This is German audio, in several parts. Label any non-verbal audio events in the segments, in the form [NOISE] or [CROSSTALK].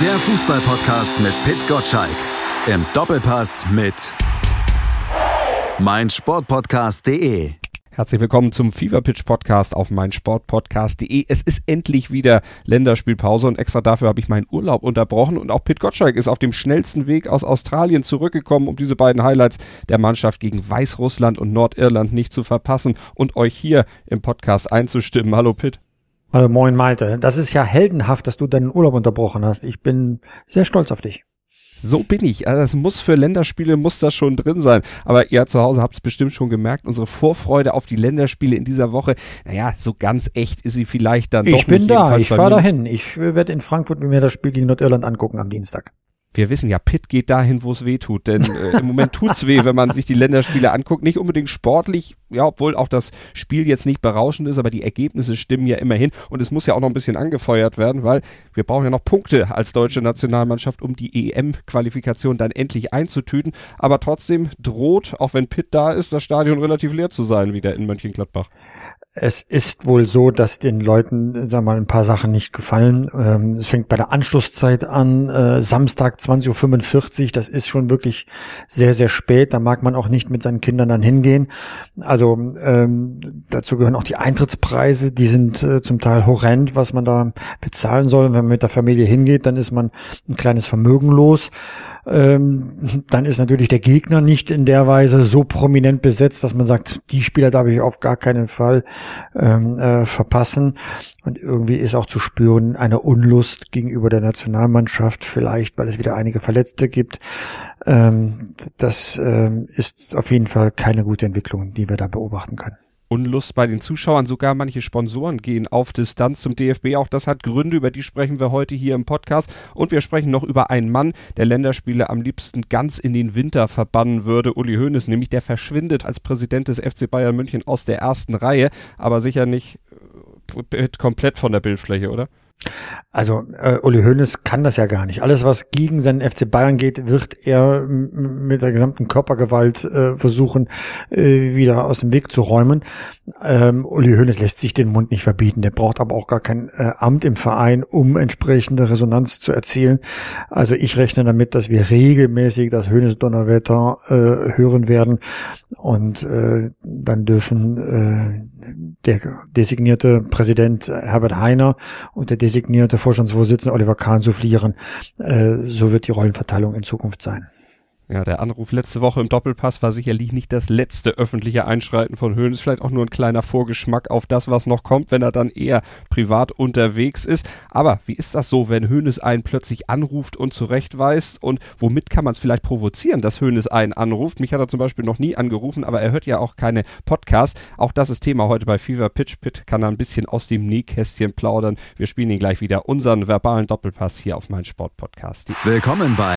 Der Fußballpodcast mit Pit Gottschalk. Im Doppelpass mit meinsportpodcast.de. Herzlich willkommen zum Fever Pitch Podcast auf meinsportpodcast.de. Es ist endlich wieder Länderspielpause und extra dafür habe ich meinen Urlaub unterbrochen und auch Pit Gottschalk ist auf dem schnellsten Weg aus Australien zurückgekommen, um diese beiden Highlights der Mannschaft gegen Weißrussland und Nordirland nicht zu verpassen und euch hier im Podcast einzustimmen. Hallo Pit. Hallo, moin Malte. Das ist ja heldenhaft, dass du deinen Urlaub unterbrochen hast. Ich bin sehr stolz auf dich. So bin ich. Also das muss für Länderspiele, muss das schon drin sein. Aber ihr zu Hause habt es bestimmt schon gemerkt, unsere Vorfreude auf die Länderspiele in dieser Woche, naja, so ganz echt ist sie vielleicht dann ich doch Ich bin nicht, da, ich fahre dahin. Ich werde in Frankfurt mir das Spiel gegen Nordirland angucken am Dienstag wir wissen ja, Pitt geht dahin, wo es weh tut. Denn äh, im Moment tut's weh, wenn man sich die Länderspiele anguckt. Nicht unbedingt sportlich, ja, obwohl auch das Spiel jetzt nicht berauschend ist, aber die Ergebnisse stimmen ja immerhin. Und es muss ja auch noch ein bisschen angefeuert werden, weil wir brauchen ja noch Punkte als deutsche Nationalmannschaft, um die EM-Qualifikation dann endlich einzutüten. Aber trotzdem droht, auch wenn Pitt da ist, das Stadion relativ leer zu sein wieder in Mönchengladbach. Es ist wohl so, dass den Leuten, wir mal, ein paar Sachen nicht gefallen. Ähm, es fängt bei der Anschlusszeit an, äh, Samstag 20.45 Uhr, das ist schon wirklich sehr, sehr spät. Da mag man auch nicht mit seinen Kindern dann hingehen. Also ähm, dazu gehören auch die Eintrittspreise, die sind äh, zum Teil horrend, was man da bezahlen soll. Wenn man mit der Familie hingeht, dann ist man ein kleines Vermögen los ähm, dann ist natürlich der Gegner nicht in der Weise so prominent besetzt, dass man sagt, die Spieler darf ich auf gar keinen Fall ähm, äh, verpassen. Und irgendwie ist auch zu spüren eine Unlust gegenüber der Nationalmannschaft, vielleicht weil es wieder einige Verletzte gibt. Ähm, das ähm, ist auf jeden Fall keine gute Entwicklung, die wir da beobachten können. Unlust bei den Zuschauern. Sogar manche Sponsoren gehen auf Distanz zum DFB. Auch das hat Gründe, über die sprechen wir heute hier im Podcast. Und wir sprechen noch über einen Mann, der Länderspiele am liebsten ganz in den Winter verbannen würde. Uli Hoeneß, nämlich der verschwindet als Präsident des FC Bayern München aus der ersten Reihe, aber sicher nicht komplett von der Bildfläche, oder? Also äh, Uli Hoeneß kann das ja gar nicht. Alles, was gegen seinen FC Bayern geht, wird er mit der gesamten Körpergewalt äh, versuchen, äh, wieder aus dem Weg zu räumen. Ähm, Uli Hoeneß lässt sich den Mund nicht verbieten. Der braucht aber auch gar kein äh, Amt im Verein, um entsprechende Resonanz zu erzielen. Also ich rechne damit, dass wir regelmäßig das Hoeneß Donnerwetter äh, hören werden und äh, dann dürfen äh, der designierte Präsident Herbert Heiner und der designierte Vorstandsvorsitzende Oliver Kahn soufflieren. Äh, so wird die Rollenverteilung in Zukunft sein. Ja, der Anruf letzte Woche im Doppelpass war sicherlich nicht das letzte öffentliche Einschreiten von Höhnes, vielleicht auch nur ein kleiner Vorgeschmack auf das, was noch kommt, wenn er dann eher privat unterwegs ist. Aber wie ist das so, wenn Höhnes einen plötzlich anruft und zurechtweist und womit kann man es vielleicht provozieren, dass Höhnes einen anruft? Mich hat er zum Beispiel noch nie angerufen, aber er hört ja auch keine Podcasts. Auch das ist Thema heute bei Fever Pitch Pit, kann er ein bisschen aus dem Nähkästchen plaudern. Wir spielen ihn gleich wieder, unseren verbalen Doppelpass hier auf mein Sportpodcast. Willkommen bei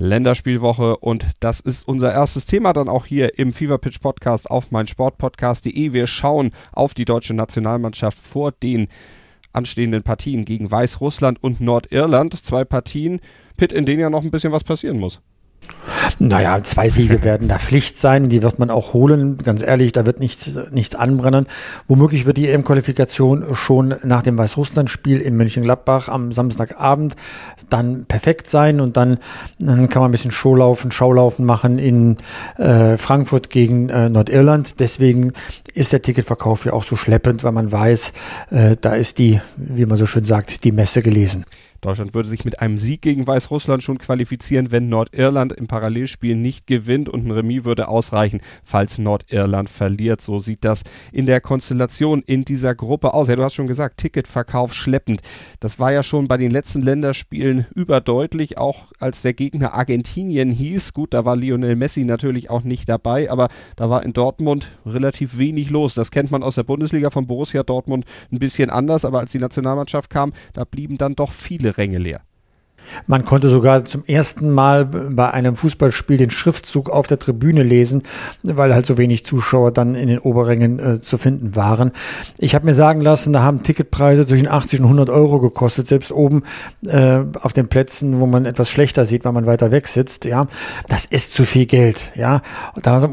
Länderspielwoche und das ist unser erstes Thema dann auch hier im Fever Pitch Podcast auf mein Sportpodcast.de. Wir schauen auf die deutsche Nationalmannschaft vor den anstehenden Partien gegen Weißrussland und Nordirland. Zwei Partien, Pitt, in denen ja noch ein bisschen was passieren muss. Naja, zwei Siege werden da Pflicht sein, die wird man auch holen. Ganz ehrlich, da wird nichts, nichts anbrennen. Womöglich wird die EM-Qualifikation schon nach dem Weißrussland-Spiel in Mönchengladbach am Samstagabend dann perfekt sein und dann, dann kann man ein bisschen Showlaufen, Schaulaufen machen in äh, Frankfurt gegen äh, Nordirland. Deswegen ist der Ticketverkauf ja auch so schleppend, weil man weiß, äh, da ist die, wie man so schön sagt, die Messe gelesen. Deutschland würde sich mit einem Sieg gegen Weißrussland schon qualifizieren, wenn Nordirland im Parallel Parallelspiel nicht gewinnt und ein Remis würde ausreichen, falls Nordirland verliert. So sieht das in der Konstellation in dieser Gruppe aus. Ja, du hast schon gesagt, Ticketverkauf schleppend. Das war ja schon bei den letzten Länderspielen überdeutlich, auch als der Gegner Argentinien hieß. Gut, da war Lionel Messi natürlich auch nicht dabei, aber da war in Dortmund relativ wenig los. Das kennt man aus der Bundesliga von Borussia Dortmund ein bisschen anders, aber als die Nationalmannschaft kam, da blieben dann doch viele Ränge leer. Man konnte sogar zum ersten Mal bei einem Fußballspiel den Schriftzug auf der Tribüne lesen, weil halt so wenig Zuschauer dann in den Oberrängen äh, zu finden waren. Ich habe mir sagen lassen, da haben Ticketpreise zwischen 80 und 100 Euro gekostet, selbst oben äh, auf den Plätzen, wo man etwas schlechter sieht, weil man weiter weg sitzt. Ja, das ist zu viel Geld. Ja, und da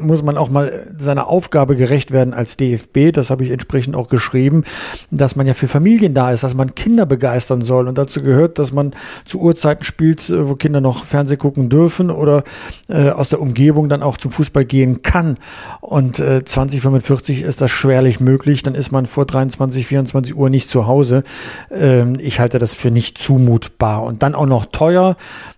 muss man auch mal seiner Aufgabe gerecht werden als DFB. Das habe ich entsprechend auch geschrieben, dass man ja für Familien da ist, dass man Kinder begeistern soll und dazu gehört, dass man zu Uhrzeiten spielt, äh, wo Kinder noch Fernsehen gucken dürfen oder äh, aus der Umgebung dann auch zum Fußball gehen kann. Und äh, 2045 ist das schwerlich möglich. Dann ist man vor 23, 24 Uhr nicht zu Hause. Ähm, ich halte das für nicht zumutbar. Und dann auch noch teuer.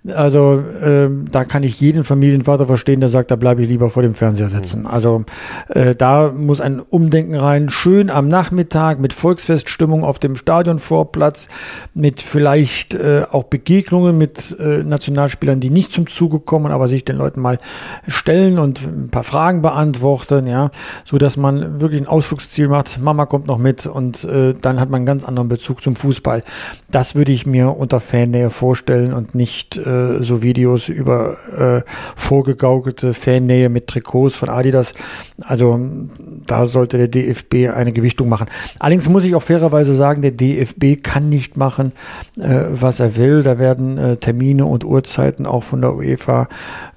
Also ähm, da kann ich jeden Familienvater verstehen, der sagt, da bleibe ich lieber vor dem Fernseher sitzen. Also äh, da muss ein Umdenken rein. Schön am Nachmittag mit Volksfeststimmung auf dem Stadionvorplatz, mit vielleicht äh, auch Begegnungen mit äh, Nationalspielern, die nicht zum Zuge kommen, aber sich den Leuten mal stellen und ein paar Fragen beantworten, ja, so dass man wirklich ein Ausflugsziel macht. Mama kommt noch mit und äh, dann hat man einen ganz anderen Bezug zum Fußball. Das würde ich mir unter Fannähe vorstellen und nicht äh, so Videos über äh, vorgegaukelte Fannähe mit Trikots von Adidas. Also da sollte der DFB eine Gewichtung machen. Allerdings muss ich auch fairerweise sagen, der DFB kann nicht machen, äh, was er will. Da werden äh, Termine und Uhrzeiten auch von der UEFA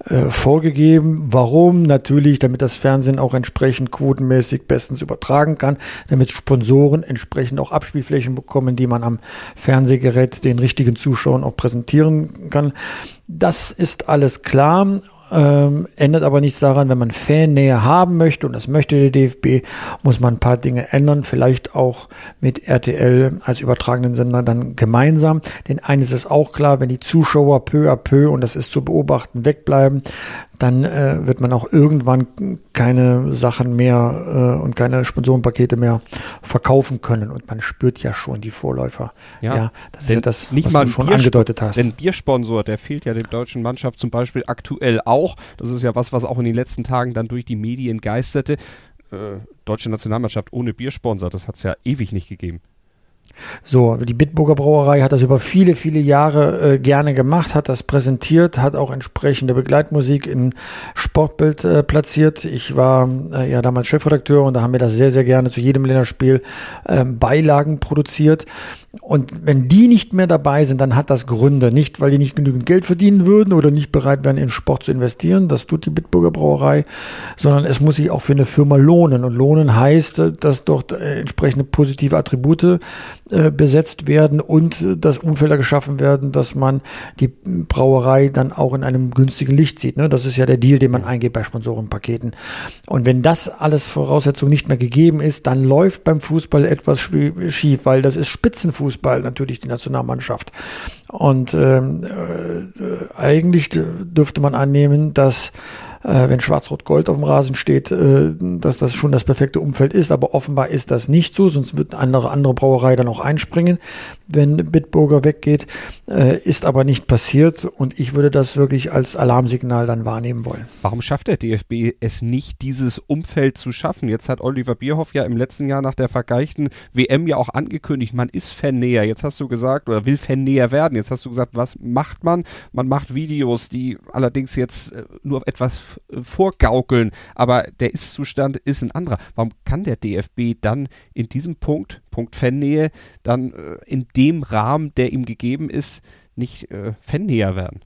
äh, vorgegeben. Warum? Natürlich, damit das Fernsehen auch entsprechend quotenmäßig bestens übertragen kann, damit Sponsoren entsprechend auch Abspielflächen bekommen, die man am Fernsehgerät den richtigen Zuschauern auch präsentieren kann. Das ist alles klar ähm, ändert aber nichts daran, wenn man Fannähe haben möchte, und das möchte der DFB, muss man ein paar Dinge ändern, vielleicht auch mit RTL als übertragenen Sender dann gemeinsam. Denn eines ist auch klar, wenn die Zuschauer peu à peu, und das ist zu beobachten, wegbleiben, dann äh, wird man auch irgendwann keine Sachen mehr äh, und keine Sponsorenpakete mehr verkaufen können. Und man spürt ja schon die Vorläufer. Ja, ja das ist ja das, nicht was mal du schon angedeutet hast. Denn Biersponsor, der fehlt ja der deutschen Mannschaft zum Beispiel aktuell auch. Das ist ja was, was auch in den letzten Tagen dann durch die Medien geisterte. Äh, deutsche Nationalmannschaft ohne Biersponsor, das hat es ja ewig nicht gegeben. So, die Bitburger Brauerei hat das über viele, viele Jahre äh, gerne gemacht, hat das präsentiert, hat auch entsprechende Begleitmusik in Sportbild äh, platziert. Ich war äh, ja damals Chefredakteur und da haben wir das sehr, sehr gerne zu jedem Länderspiel ähm, Beilagen produziert. Und wenn die nicht mehr dabei sind, dann hat das Gründe. Nicht, weil die nicht genügend Geld verdienen würden oder nicht bereit wären, in Sport zu investieren. Das tut die Bitburger Brauerei. Sondern es muss sich auch für eine Firma lohnen. Und lohnen heißt, dass dort äh, entsprechende positive Attribute äh, besetzt werden und das Umfelder geschaffen werden, dass man die Brauerei dann auch in einem günstigen Licht sieht. Ne? Das ist ja der Deal, den man eingeht bei Sponsorenpaketen. Und wenn das alles Voraussetzung nicht mehr gegeben ist, dann läuft beim Fußball etwas schief, weil das ist Spitzenfußball. Fußball natürlich die Nationalmannschaft. Und ähm, äh, eigentlich dürfte man annehmen, dass äh, wenn Schwarz-Rot-Gold auf dem Rasen steht, äh, dass das schon das perfekte Umfeld ist. Aber offenbar ist das nicht so, sonst wird eine andere, andere Brauerei dann auch einspringen, wenn Bitburger weggeht. Äh, ist aber nicht passiert und ich würde das wirklich als Alarmsignal dann wahrnehmen wollen. Warum schafft der DFB es nicht, dieses Umfeld zu schaffen? Jetzt hat Oliver Bierhoff ja im letzten Jahr nach der vergeichten WM ja auch angekündigt, man ist Fannäher. Jetzt hast du gesagt, oder will Fannäher werden. Jetzt hast du gesagt, was macht man? Man macht Videos, die allerdings jetzt äh, nur etwas vorgaukeln, aber der Ist-Zustand ist ein anderer. Warum kann der DFB dann in diesem Punkt, Punkt Fannähe, dann äh, in dem Rahmen, der ihm gegeben ist, nicht äh, Fannäher werden?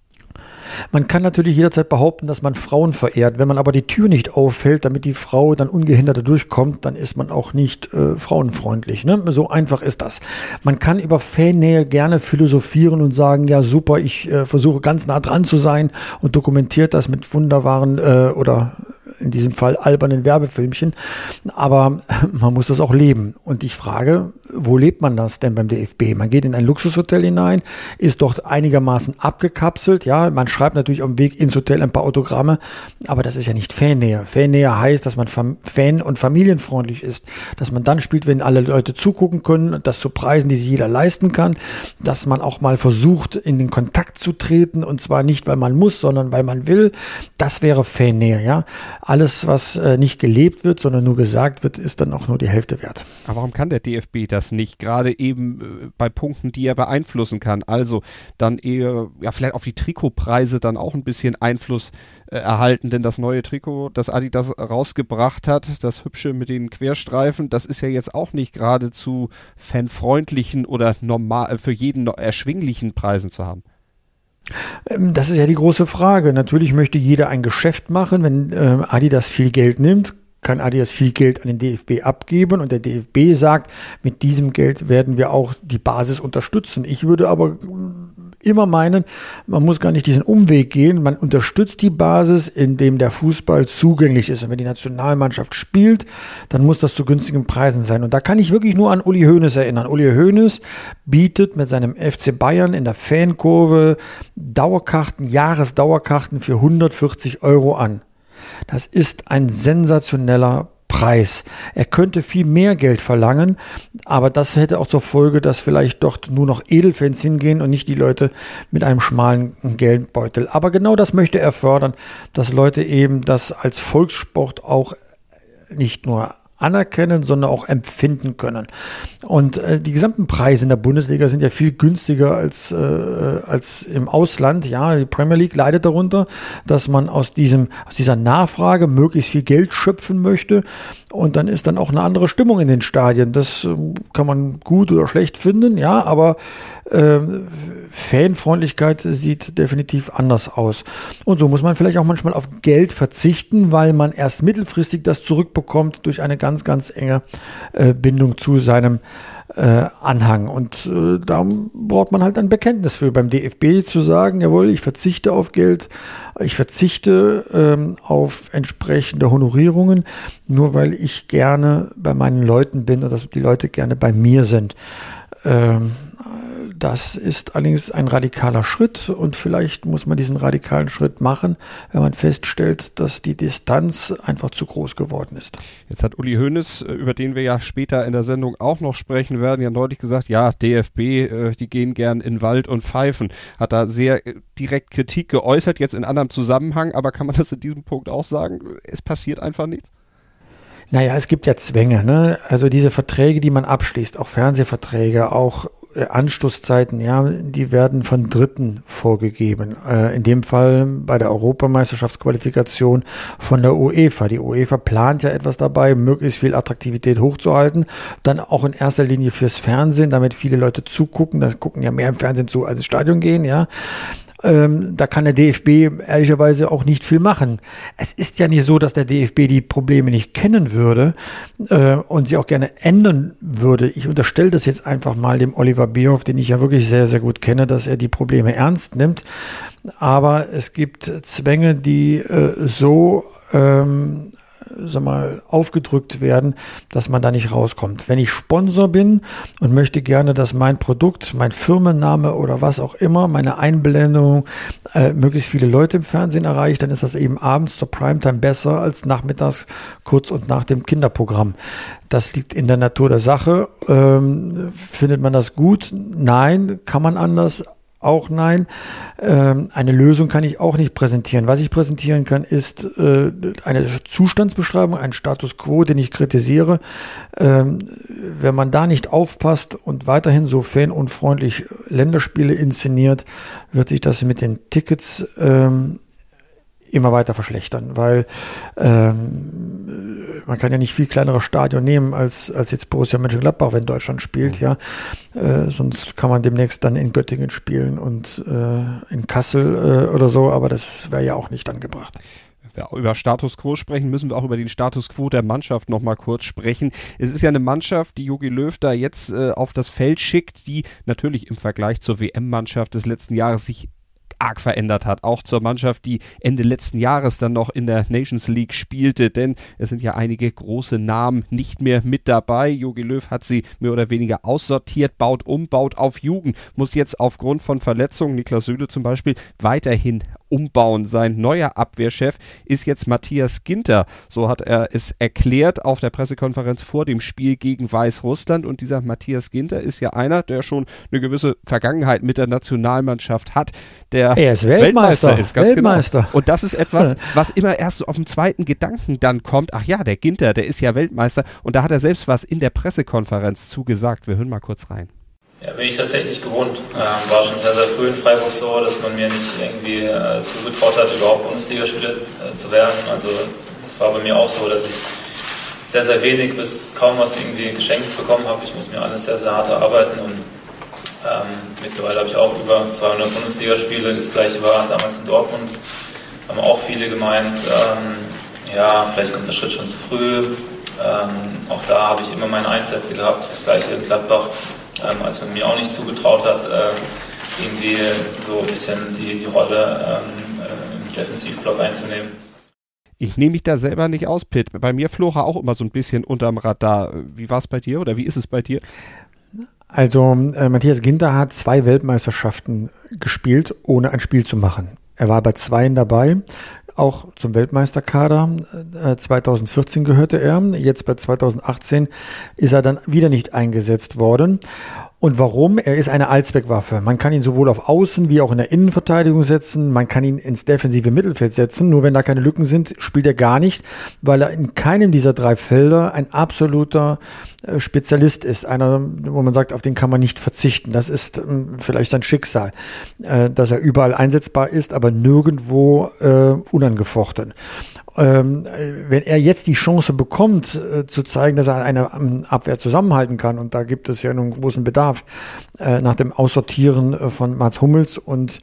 Man kann natürlich jederzeit behaupten, dass man Frauen verehrt. Wenn man aber die Tür nicht auffällt, damit die Frau dann ungehindert durchkommt, dann ist man auch nicht äh, frauenfreundlich. Ne? So einfach ist das. Man kann über Fannähe gerne philosophieren und sagen, ja super, ich äh, versuche ganz nah dran zu sein und dokumentiert das mit wunderbaren äh, oder in diesem Fall albernen Werbefilmchen. Aber [LAUGHS] man muss das auch leben. Und ich frage, wo lebt man das denn beim DFB? Man geht in ein Luxushotel hinein, ist dort einigermaßen abgekapselt. Ja, man schreibt natürlich am Weg ins Hotel ein paar Autogramme, aber das ist ja nicht Fannähe. Fannähe heißt, dass man fan- und familienfreundlich ist, dass man dann spielt, wenn alle Leute zugucken können, das zu Preisen, die sich jeder leisten kann, dass man auch mal versucht, in den Kontakt zu treten und zwar nicht, weil man muss, sondern weil man will. Das wäre Fannähe, ja. Alles, was äh, nicht gelebt wird, sondern nur gesagt wird, ist dann auch nur die Hälfte wert. Aber warum kann der DFB das nicht? Gerade eben äh, bei Punkten, die er beeinflussen kann. Also dann eher, ja, vielleicht auf die Trikotpreise dann auch ein bisschen Einfluss äh, erhalten, denn das neue Trikot, das Adidas rausgebracht hat, das hübsche mit den Querstreifen, das ist ja jetzt auch nicht gerade zu fanfreundlichen oder normal äh, für jeden erschwinglichen Preisen zu haben. Ähm, das ist ja die große Frage. Natürlich möchte jeder ein Geschäft machen. Wenn äh, Adidas viel Geld nimmt, kann Adidas viel Geld an den DFB abgeben und der DFB sagt, mit diesem Geld werden wir auch die Basis unterstützen. Ich würde aber immer meinen, man muss gar nicht diesen Umweg gehen. Man unterstützt die Basis, indem der Fußball zugänglich ist. Und wenn die Nationalmannschaft spielt, dann muss das zu günstigen Preisen sein. Und da kann ich wirklich nur an Uli Hoeneß erinnern. Uli Hoeneß bietet mit seinem FC Bayern in der Fankurve Dauerkarten, Jahresdauerkarten für 140 Euro an. Das ist ein sensationeller Preis. Er könnte viel mehr Geld verlangen, aber das hätte auch zur Folge, dass vielleicht dort nur noch Edelfans hingehen und nicht die Leute mit einem schmalen Geldbeutel. Aber genau das möchte er fördern, dass Leute eben das als Volkssport auch nicht nur anerkennen, sondern auch empfinden können. Und äh, die gesamten Preise in der Bundesliga sind ja viel günstiger als, äh, als im Ausland. Ja, die Premier League leidet darunter, dass man aus diesem, aus dieser Nachfrage möglichst viel Geld schöpfen möchte. Und dann ist dann auch eine andere Stimmung in den Stadien. Das äh, kann man gut oder schlecht finden, ja, aber äh, Fanfreundlichkeit sieht definitiv anders aus. Und so muss man vielleicht auch manchmal auf Geld verzichten, weil man erst mittelfristig das zurückbekommt durch eine ganz, ganz enge äh, Bindung zu seinem äh, Anhang. Und äh, da braucht man halt ein Bekenntnis für beim DFB zu sagen, jawohl, ich verzichte auf Geld, ich verzichte ähm, auf entsprechende Honorierungen, nur weil ich gerne bei meinen Leuten bin und dass die Leute gerne bei mir sind. Ähm, das ist allerdings ein radikaler Schritt und vielleicht muss man diesen radikalen Schritt machen, wenn man feststellt, dass die Distanz einfach zu groß geworden ist. Jetzt hat Uli Hoeneß, äh, über den wir ja später in der Sendung auch noch sprechen werden, ja deutlich gesagt, ja, DFB, äh, die gehen gern in Wald und pfeifen. Hat da sehr äh, direkt Kritik geäußert, jetzt in anderem Zusammenhang, aber kann man das in diesem Punkt auch sagen? Es passiert einfach nichts? Naja, es gibt ja Zwänge, ne? Also diese Verträge, die man abschließt, auch Fernsehverträge, auch Anstoßzeiten, ja, die werden von Dritten vorgegeben. Äh, in dem Fall bei der Europameisterschaftsqualifikation von der UEFA. Die UEFA plant ja etwas dabei, möglichst viel Attraktivität hochzuhalten. Dann auch in erster Linie fürs Fernsehen, damit viele Leute zugucken. Da gucken ja mehr im Fernsehen zu, als ins Stadion gehen, ja. Ähm, da kann der DFB ehrlicherweise auch nicht viel machen. Es ist ja nicht so, dass der DFB die Probleme nicht kennen würde äh, und sie auch gerne ändern würde. Ich unterstelle das jetzt einfach mal dem Oliver Bierhoff, den ich ja wirklich sehr, sehr gut kenne, dass er die Probleme ernst nimmt. Aber es gibt Zwänge, die äh, so ähm, sag mal, aufgedrückt werden, dass man da nicht rauskommt. Wenn ich Sponsor bin und möchte gerne, dass mein Produkt, mein Firmenname oder was auch immer, meine Einblendung äh, möglichst viele Leute im Fernsehen erreicht, dann ist das eben abends zur Primetime besser als nachmittags kurz und nach dem Kinderprogramm. Das liegt in der Natur der Sache. Ähm, findet man das gut? Nein. Kann man anders? Auch nein. Ähm, eine Lösung kann ich auch nicht präsentieren. Was ich präsentieren kann, ist äh, eine Zustandsbeschreibung, ein Status quo, den ich kritisiere. Ähm, wenn man da nicht aufpasst und weiterhin so fanunfreundlich Länderspiele inszeniert, wird sich das mit den Tickets ähm, immer weiter verschlechtern, weil ähm, man kann ja nicht viel kleineres Stadion nehmen als, als jetzt Borussia Mönchengladbach, wenn Deutschland spielt, ja. Äh, sonst kann man demnächst dann in Göttingen spielen und äh, in Kassel äh, oder so, aber das wäre ja auch nicht angebracht wir über Status Quo sprechen, müssen wir auch über den Status Quo der Mannschaft nochmal kurz sprechen. Es ist ja eine Mannschaft, die Jogi Löw da jetzt äh, auf das Feld schickt, die natürlich im Vergleich zur WM-Mannschaft des letzten Jahres sich arg verändert hat. Auch zur Mannschaft, die Ende letzten Jahres dann noch in der Nations League spielte, denn es sind ja einige große Namen nicht mehr mit dabei. Jogi Löw hat sie mehr oder weniger aussortiert, baut um, baut auf Jugend, muss jetzt aufgrund von Verletzungen, Niklas Süle zum Beispiel, weiterhin umbauen. Sein neuer Abwehrchef ist jetzt Matthias Ginter. So hat er es erklärt auf der Pressekonferenz vor dem Spiel gegen Weißrussland. Und dieser Matthias Ginter ist ja einer, der schon eine gewisse Vergangenheit mit der Nationalmannschaft hat, der er ist Weltmeister, Weltmeister ist. Ganz genau. Weltmeister. Genau. Und das ist etwas, was immer erst so auf dem zweiten Gedanken dann kommt. Ach ja, der Ginter, der ist ja Weltmeister. Und da hat er selbst was in der Pressekonferenz zugesagt. Wir hören mal kurz rein. Ja, bin ich tatsächlich gewohnt. Ähm, war schon sehr, sehr früh in Freiburg so, dass man mir nicht irgendwie äh, zugetraut hat, überhaupt Bundesligaspieler äh, zu werden. Also es war bei mir auch so, dass ich sehr, sehr wenig bis kaum was irgendwie geschenkt bekommen habe. Ich muss mir alles sehr, sehr hart erarbeiten und ähm, mittlerweile habe ich auch über 200 Bundesligaspiele. Das gleiche war damals in Dortmund. Haben auch viele gemeint, ähm, ja, vielleicht kommt der Schritt schon zu früh. Ähm, auch da habe ich immer meine Einsätze gehabt. Das gleiche in Gladbach ähm, als man mir auch nicht zugetraut hat, äh, irgendwie so ein bisschen die, die Rolle ähm, äh, im Defensivblock einzunehmen. Ich nehme mich da selber nicht aus, Pitt. Bei mir flog er auch immer so ein bisschen unterm Radar. Wie war es bei dir oder wie ist es bei dir? Also äh, Matthias Ginter hat zwei Weltmeisterschaften gespielt, ohne ein Spiel zu machen. Er war bei zweien dabei, auch zum Weltmeisterkader. Äh, 2014 gehörte er. Jetzt bei 2018 ist er dann wieder nicht eingesetzt worden. Und warum? Er ist eine Allzweckwaffe. Man kann ihn sowohl auf Außen wie auch in der Innenverteidigung setzen. Man kann ihn ins defensive Mittelfeld setzen. Nur wenn da keine Lücken sind, spielt er gar nicht, weil er in keinem dieser drei Felder ein absoluter äh, Spezialist ist. Einer, wo man sagt, auf den kann man nicht verzichten. Das ist ähm, vielleicht sein Schicksal, äh, dass er überall einsetzbar ist, aber nirgendwo äh, unangefochten ähm, wenn er jetzt die Chance bekommt, äh, zu zeigen, dass er eine ähm, Abwehr zusammenhalten kann, und da gibt es ja einen großen Bedarf äh, nach dem Aussortieren äh, von Mats Hummels und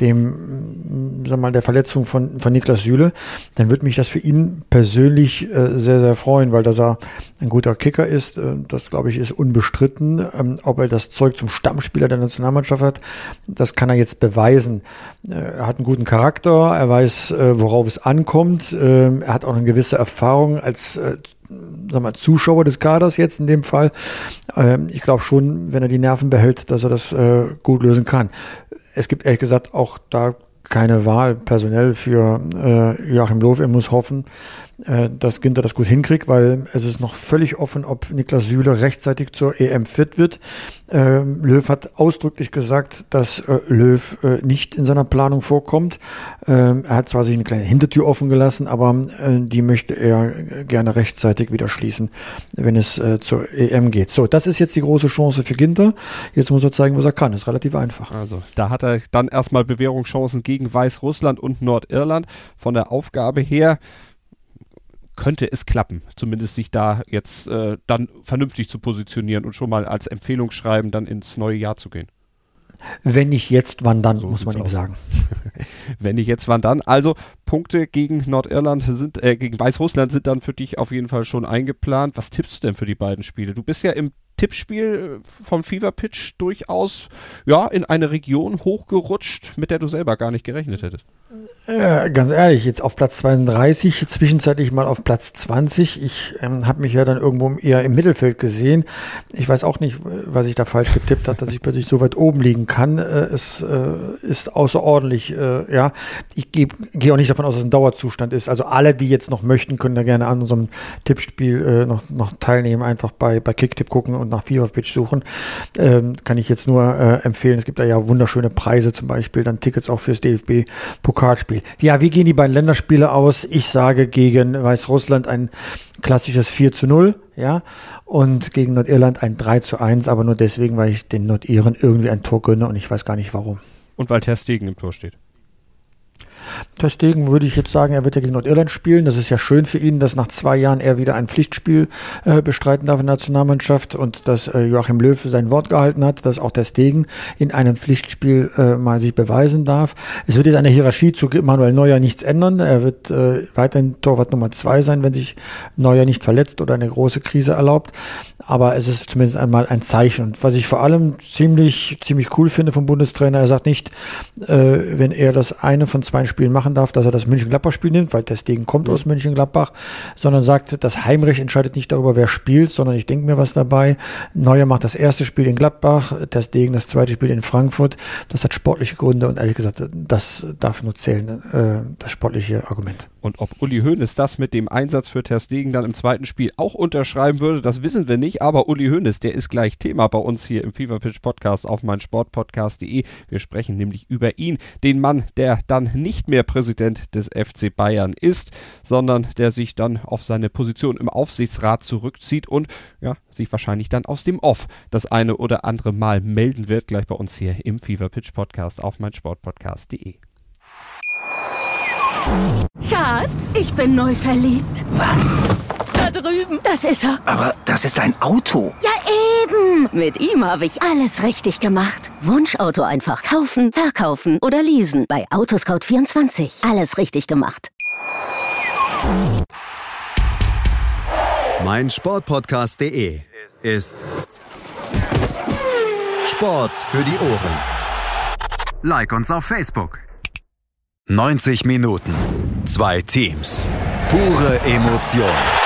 dem, sag mal, der Verletzung von, von Niklas Süle, dann würde mich das für ihn persönlich äh, sehr, sehr freuen, weil dass er ein guter Kicker ist, äh, das glaube ich ist unbestritten. Ähm, ob er das Zeug zum Stammspieler der Nationalmannschaft hat, das kann er jetzt beweisen. Äh, er hat einen guten Charakter, er weiß, äh, worauf es ankommt, ähm, er hat auch eine gewisse Erfahrung als äh, sag mal, Zuschauer des Kaders jetzt in dem Fall. Ähm, ich glaube schon, wenn er die Nerven behält, dass er das äh, gut lösen kann. Es gibt ehrlich gesagt auch da keine Wahl personell für äh, Joachim Löw. Er muss hoffen, dass Ginter das gut hinkriegt, weil es ist noch völlig offen, ob Niklas Süle rechtzeitig zur EM fit wird. Ähm, Löw hat ausdrücklich gesagt, dass äh, Löw äh, nicht in seiner Planung vorkommt. Ähm, er hat zwar sich eine kleine Hintertür offen gelassen, aber äh, die möchte er gerne rechtzeitig wieder schließen, wenn es äh, zur EM geht. So, das ist jetzt die große Chance für Ginter. Jetzt muss er zeigen, was er kann. Ist relativ einfach. Also, da hat er dann erstmal Bewährungschancen gegen Weißrussland und Nordirland. Von der Aufgabe her könnte es klappen, zumindest sich da jetzt äh, dann vernünftig zu positionieren und schon mal als Empfehlung schreiben, dann ins neue Jahr zu gehen. Wenn nicht jetzt, wann dann, so muss man ihm sagen. [LAUGHS] Wenn nicht jetzt, wann dann. Also Punkte gegen Nordirland sind, äh, gegen Weißrussland sind dann für dich auf jeden Fall schon eingeplant. Was tippst du denn für die beiden Spiele? Du bist ja im Tippspiel vom Fever Pitch durchaus ja in eine Region hochgerutscht, mit der du selber gar nicht gerechnet hättest. Äh, ganz ehrlich, jetzt auf Platz 32, zwischenzeitlich mal auf Platz 20. Ich ähm, habe mich ja dann irgendwo eher im Mittelfeld gesehen. Ich weiß auch nicht, was ich da falsch getippt habe, dass ich plötzlich so weit oben liegen kann. Äh, es äh, ist außerordentlich, äh, ja. Ich gehe geh auch nicht davon aus, dass es ein Dauerzustand ist. Also alle, die jetzt noch möchten, können da gerne an unserem Tippspiel äh, noch, noch teilnehmen. Einfach bei, bei Kicktip gucken und nach Fever Pitch suchen. Ähm, kann ich jetzt nur äh, empfehlen. Es gibt da ja wunderschöne Preise, zum Beispiel dann Tickets auch fürs DFB-Pokal Pokalspiel. Ja, wie gehen die beiden Länderspiele aus? Ich sage gegen Weißrussland ein klassisches 4 zu 0, ja, und gegen Nordirland ein 3 zu 1, aber nur deswegen, weil ich den Nordiren irgendwie ein Tor gönne und ich weiß gar nicht warum. Und weil Ter Stegen im Tor steht. Deswegen würde ich jetzt sagen, er wird ja gegen Nordirland spielen. Das ist ja schön für ihn, dass nach zwei Jahren er wieder ein Pflichtspiel äh, bestreiten darf in der Nationalmannschaft und dass äh, Joachim Löw sein Wort gehalten hat, dass auch der in einem Pflichtspiel äh, mal sich beweisen darf. Es wird jetzt an der Hierarchie zu Manuel Neuer nichts ändern. Er wird äh, weiterhin Torwart Nummer zwei sein, wenn sich Neuer nicht verletzt oder eine große Krise erlaubt. Aber es ist zumindest einmal ein Zeichen. Und was ich vor allem ziemlich, ziemlich cool finde vom Bundestrainer, er sagt nicht, äh, wenn er das eine von zwei Spielen machen darf, dass er das München-Gladbach-Spiel nimmt, weil Ding kommt mhm. aus München-Gladbach, sondern sagt, das Heimrecht entscheidet nicht darüber, wer spielt, sondern ich denke mir was dabei. Neuer macht das erste Spiel in Gladbach, das Degen das zweite Spiel in Frankfurt. Das hat sportliche Gründe und ehrlich gesagt, das darf nur zählen, äh, das sportliche Argument. Und ob Uli Hoeneß das mit dem Einsatz für Ter Stegen dann im zweiten Spiel auch unterschreiben würde, das wissen wir nicht. Aber Uli Hoeneß, der ist gleich Thema bei uns hier im Fever Pitch Podcast auf meinsportpodcast.de. Wir sprechen nämlich über ihn, den Mann, der dann nicht mehr Präsident des FC Bayern ist, sondern der sich dann auf seine Position im Aufsichtsrat zurückzieht und ja, sich wahrscheinlich dann aus dem Off das eine oder andere Mal melden wird, gleich bei uns hier im Fever Pitch Podcast auf meinsportpodcast.de. Schatz, ich bin neu verliebt. Was? Da drüben. Das ist er. Aber das ist ein Auto. Ja, eben. Mit ihm habe ich alles richtig gemacht. Wunschauto einfach kaufen, verkaufen oder leasen. Bei Autoscout24. Alles richtig gemacht. Mein Sportpodcast.de ist Sport für die Ohren. Like uns auf Facebook. 90 Minuten. Zwei Teams. Pure Emotion.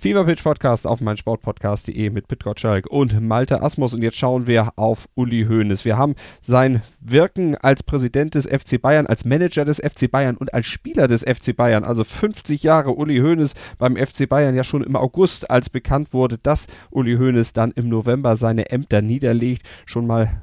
Feverpitch Podcast auf meinsportpodcast.de mit Pit Gottschalk und Malte Asmus. Und jetzt schauen wir auf Uli Hoeneß. Wir haben sein Wirken als Präsident des FC Bayern, als Manager des FC Bayern und als Spieler des FC Bayern, also 50 Jahre Uli Hoeneß beim FC Bayern, ja schon im August, als bekannt wurde, dass Uli Hoeneß dann im November seine Ämter niederlegt, schon mal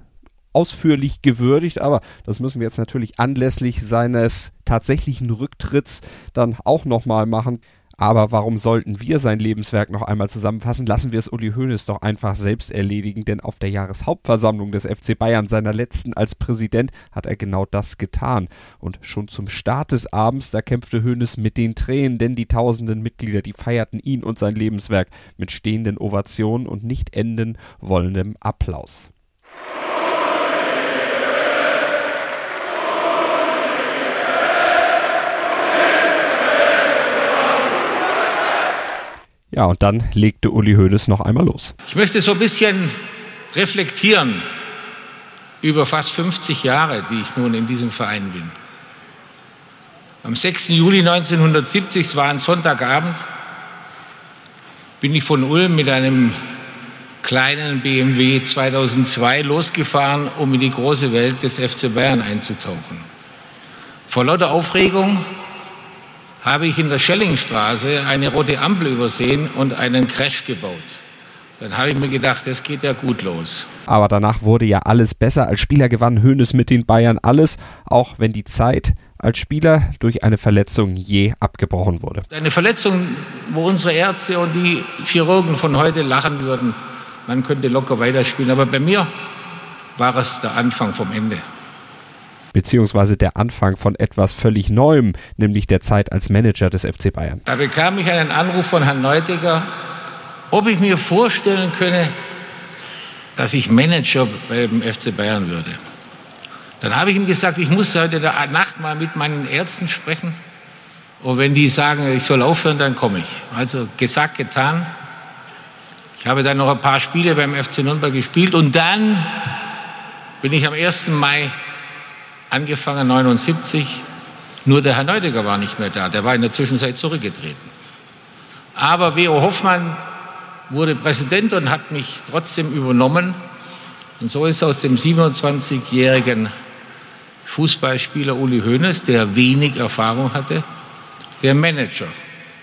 ausführlich gewürdigt, aber das müssen wir jetzt natürlich anlässlich seines tatsächlichen Rücktritts dann auch nochmal machen. Aber warum sollten wir sein Lebenswerk noch einmal zusammenfassen? Lassen wir es Uli Hoeneß doch einfach selbst erledigen, denn auf der Jahreshauptversammlung des FC Bayern, seiner letzten als Präsident, hat er genau das getan. Und schon zum Start des Abends, da kämpfte Hoeneß mit den Tränen, denn die tausenden Mitglieder, die feierten ihn und sein Lebenswerk mit stehenden Ovationen und nicht enden wollendem Applaus. Ja, und dann legte Uli Hoeneß noch einmal los. Ich möchte so ein bisschen reflektieren über fast 50 Jahre, die ich nun in diesem Verein bin. Am 6. Juli 1970, es war ein Sonntagabend, bin ich von Ulm mit einem kleinen BMW 2002 losgefahren, um in die große Welt des FC Bayern einzutauchen. Vor lauter Aufregung habe ich in der Schellingstraße eine rote Ampel übersehen und einen Crash gebaut. Dann habe ich mir gedacht, das geht ja gut los. Aber danach wurde ja alles besser. Als Spieler gewann Hoeneß mit den Bayern alles, auch wenn die Zeit als Spieler durch eine Verletzung je abgebrochen wurde. Eine Verletzung, wo unsere Ärzte und die Chirurgen von heute lachen würden. Man könnte locker weiterspielen. Aber bei mir war es der Anfang vom Ende beziehungsweise der Anfang von etwas völlig Neuem, nämlich der Zeit als Manager des FC Bayern. Da bekam ich einen Anruf von Herrn Neudecker, ob ich mir vorstellen könne, dass ich Manager beim FC Bayern würde. Dann habe ich ihm gesagt, ich muss heute Nacht mal mit meinen Ärzten sprechen. Und wenn die sagen, ich soll aufhören, dann komme ich. Also gesagt, getan. Ich habe dann noch ein paar Spiele beim FC Nürnberg gespielt und dann bin ich am 1. Mai angefangen 79. Nur der Herr Neudecker war nicht mehr da. Der war in der Zwischenzeit zurückgetreten. Aber W.O. Hoffmann wurde Präsident und hat mich trotzdem übernommen. Und so ist aus dem 27-jährigen Fußballspieler Uli Hoeneß, der wenig Erfahrung hatte, der Manager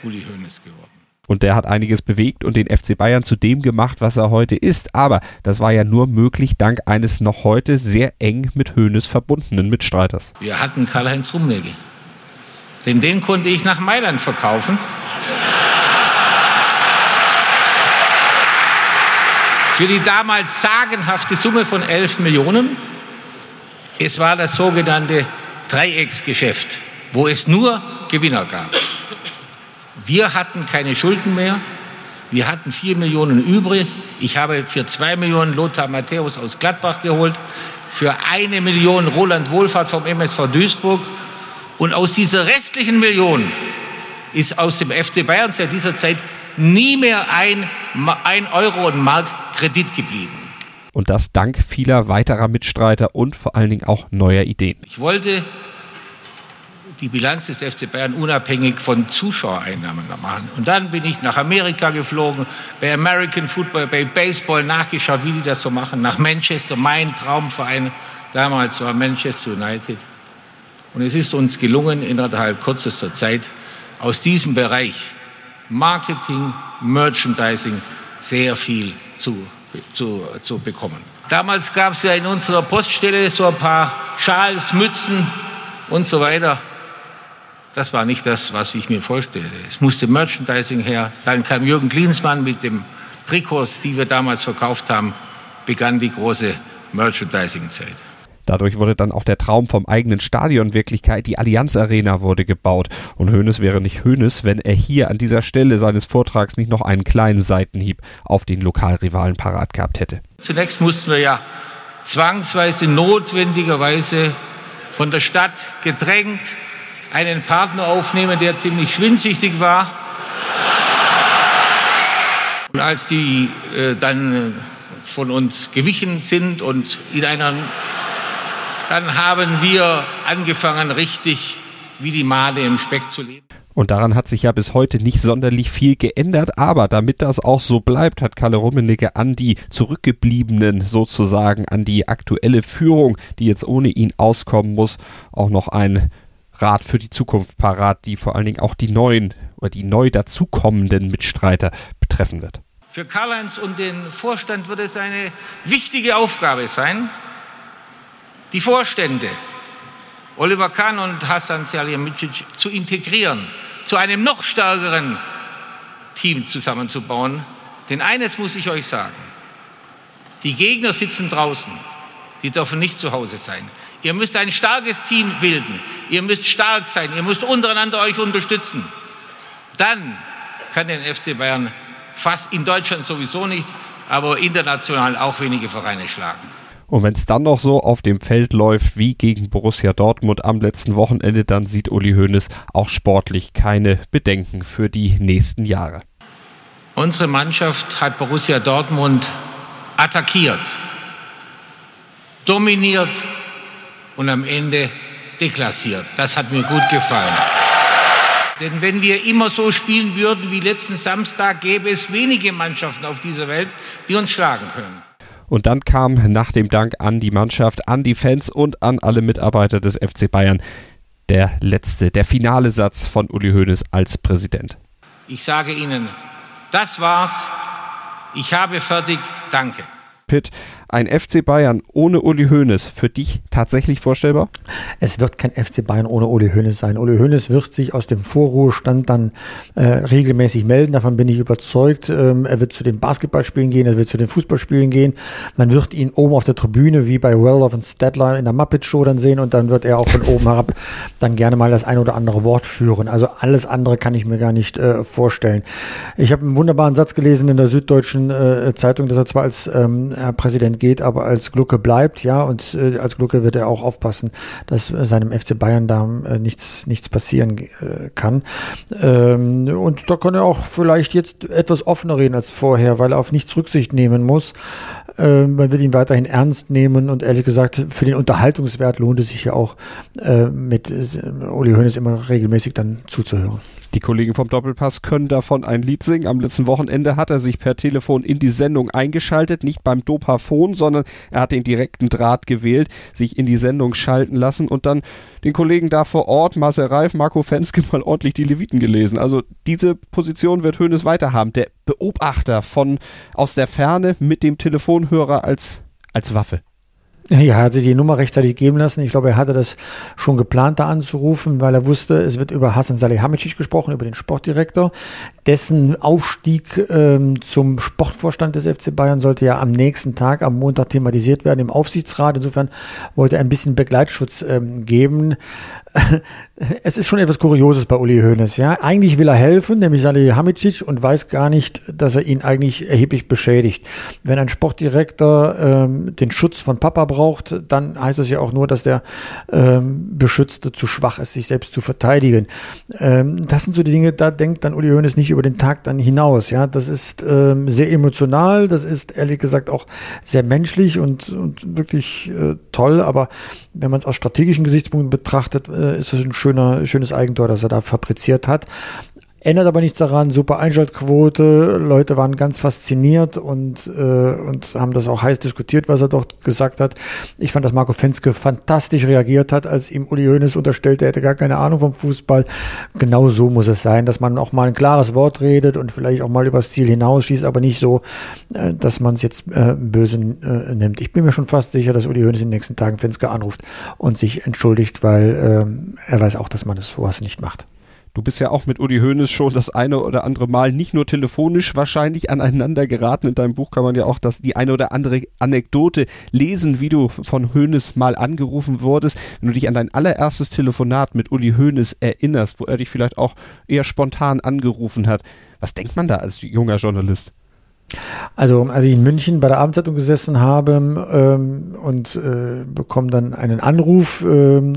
Uli Hoeneß geworden. Und der hat einiges bewegt und den FC Bayern zu dem gemacht, was er heute ist. Aber das war ja nur möglich dank eines noch heute sehr eng mit Hoeneß verbundenen Mitstreiters. Wir hatten Karl-Heinz Rummenigge. Denn den konnte ich nach Mailand verkaufen. Für die damals sagenhafte Summe von 11 Millionen. Es war das sogenannte Dreiecksgeschäft, wo es nur Gewinner gab. Wir hatten keine Schulden mehr. Wir hatten vier Millionen übrig. Ich habe für zwei Millionen Lothar Matthäus aus Gladbach geholt, für eine Million Roland Wohlfahrt vom MSV Duisburg. Und aus dieser restlichen Million ist aus dem FC Bayern seit dieser Zeit nie mehr ein, ein Euro und Mark Kredit geblieben. Und das dank vieler weiterer Mitstreiter und vor allen Dingen auch neuer Ideen. Ich wollte die Bilanz des FC Bayern unabhängig von Zuschauereinnahmen machen. Und dann bin ich nach Amerika geflogen, bei American Football, bei Baseball nachgeschaut, wie die das so machen, nach Manchester, mein Traumverein damals war Manchester United. Und es ist uns gelungen, innerhalb kürzester Zeit aus diesem Bereich Marketing, Merchandising sehr viel zu, zu, zu bekommen. Damals gab es ja in unserer Poststelle so ein paar Schals, Mützen und so weiter. Das war nicht das, was ich mir vorstellte. Es musste Merchandising her. Dann kam Jürgen Klinsmann mit dem Trikots, die wir damals verkauft haben, begann die große Merchandising-Zeit. Dadurch wurde dann auch der Traum vom eigenen Stadion Wirklichkeit. Die Allianz Arena wurde gebaut. Und Hoeneß wäre nicht Hoeneß, wenn er hier an dieser Stelle seines Vortrags nicht noch einen kleinen Seitenhieb auf den Lokalrivalen parat gehabt hätte. Zunächst mussten wir ja zwangsweise, notwendigerweise von der Stadt gedrängt einen Partner aufnehmen, der ziemlich schwindsichtig war. Und als die äh, dann äh, von uns gewichen sind und in einer, dann haben wir angefangen, richtig wie die Made im Speck zu leben. Und daran hat sich ja bis heute nicht sonderlich viel geändert. Aber damit das auch so bleibt, hat Kalle Rummenigge an die Zurückgebliebenen sozusagen, an die aktuelle Führung, die jetzt ohne ihn auskommen muss, auch noch ein Rat für die Zukunft parat, die vor allen Dingen auch die neuen oder die neu dazukommenden Mitstreiter betreffen wird. Für Karl-Heinz und den Vorstand wird es eine wichtige Aufgabe sein, die Vorstände Oliver Kahn und Hassan Salihamidzic zu integrieren, zu einem noch stärkeren Team zusammenzubauen. Denn eines muss ich euch sagen, die Gegner sitzen draußen, die dürfen nicht zu Hause sein. Ihr müsst ein starkes Team bilden. Ihr müsst stark sein. Ihr müsst untereinander euch unterstützen. Dann kann den FC Bayern fast in Deutschland sowieso nicht, aber international auch wenige Vereine schlagen. Und wenn es dann noch so auf dem Feld läuft wie gegen Borussia Dortmund am letzten Wochenende, dann sieht Uli Hoeneß auch sportlich keine Bedenken für die nächsten Jahre. Unsere Mannschaft hat Borussia Dortmund attackiert, dominiert und am Ende deklassiert. Das hat mir gut gefallen. Denn wenn wir immer so spielen würden wie letzten Samstag, gäbe es wenige Mannschaften auf dieser Welt, die uns schlagen können. Und dann kam nach dem Dank an die Mannschaft, an die Fans und an alle Mitarbeiter des FC Bayern der letzte, der finale Satz von Uli Hoeneß als Präsident. Ich sage Ihnen, das war's. Ich habe fertig. Danke. Pitt, ein FC Bayern ohne Uli Hoeneß für dich tatsächlich vorstellbar? Es wird kein FC Bayern ohne Uli Hoeneß sein. Uli Hoeneß wird sich aus dem Vorruhestand dann äh, regelmäßig melden, davon bin ich überzeugt. Ähm, er wird zu den Basketballspielen gehen, er wird zu den Fußballspielen gehen. Man wird ihn oben auf der Tribüne wie bei Waldorf und Stadler in der Muppet Show dann sehen und dann wird er auch von oben herab dann gerne mal das ein oder andere Wort führen. Also alles andere kann ich mir gar nicht äh, vorstellen. Ich habe einen wunderbaren Satz gelesen in der Süddeutschen äh, Zeitung, dass er zwar als ähm, Herr Präsident geht, aber als Glucke bleibt, ja, und äh, als Glucke wird er auch aufpassen, dass seinem FC Bayern da äh, nichts, nichts passieren äh, kann. Ähm, und da kann er auch vielleicht jetzt etwas offener reden als vorher, weil er auf nichts Rücksicht nehmen muss. Ähm, man wird ihn weiterhin ernst nehmen und ehrlich gesagt, für den Unterhaltungswert lohnt es sich ja auch, äh, mit äh, Uli Hoeneß immer regelmäßig dann zuzuhören. Die Kollegen vom Doppelpass können davon ein Lied singen. Am letzten Wochenende hat er sich per Telefon in die Sendung eingeschaltet, nicht beim Dopafon, sondern er hat den direkten Draht gewählt, sich in die Sendung schalten lassen und dann den Kollegen da vor Ort, Marcel Reif, Marco Fenske, mal ordentlich die Leviten gelesen. Also diese Position wird Hönes weiterhaben. Der Beobachter von aus der Ferne mit dem Telefonhörer als, als Waffe. Ja, er hat sich die Nummer rechtzeitig geben lassen. Ich glaube, er hatte das schon geplant, da anzurufen, weil er wusste, es wird über Hasan Salihamidzic gesprochen, über den Sportdirektor. Dessen Aufstieg ähm, zum Sportvorstand des FC Bayern sollte ja am nächsten Tag, am Montag thematisiert werden im Aufsichtsrat. Insofern wollte er ein bisschen Begleitschutz ähm, geben. [LAUGHS] es ist schon etwas Kurioses bei Uli Hoeneß. Ja? Eigentlich will er helfen, nämlich Salihamidzic, und weiß gar nicht, dass er ihn eigentlich erheblich beschädigt. Wenn ein Sportdirektor ähm, den Schutz von Papa braucht, dann heißt es ja auch nur, dass der ähm, Beschützte zu schwach ist, sich selbst zu verteidigen. Ähm, das sind so die Dinge, da denkt dann Uli Hoeneß nicht über den Tag dann hinaus. Ja, das ist ähm, sehr emotional, das ist ehrlich gesagt auch sehr menschlich und, und wirklich äh, toll. Aber wenn man es aus strategischen Gesichtspunkten betrachtet, äh, ist es ein schöner, schönes Eigentor, das er da fabriziert hat. Ändert aber nichts daran, super Einschaltquote, Leute waren ganz fasziniert und, äh, und haben das auch heiß diskutiert, was er dort gesagt hat. Ich fand, dass Marco Fenske fantastisch reagiert hat, als ihm Uli Hoeneß unterstellte, er hätte gar keine Ahnung vom Fußball. Genau so muss es sein, dass man auch mal ein klares Wort redet und vielleicht auch mal übers Ziel hinausschießt, aber nicht so, äh, dass man es jetzt äh, böse äh, nimmt. Ich bin mir schon fast sicher, dass Uli Hoeneß in den nächsten Tagen Fenske anruft und sich entschuldigt, weil äh, er weiß auch, dass man das sowas nicht macht. Du bist ja auch mit Uli Hoeneß schon das eine oder andere Mal nicht nur telefonisch wahrscheinlich aneinander geraten. In deinem Buch kann man ja auch das, die eine oder andere Anekdote lesen, wie du von Hoeneß mal angerufen wurdest. Wenn du dich an dein allererstes Telefonat mit Uli Hoeneß erinnerst, wo er dich vielleicht auch eher spontan angerufen hat, was denkt man da als junger Journalist? Also, als ich in München bei der Abendzeitung gesessen habe ähm, und äh, bekomme dann einen Anruf ähm,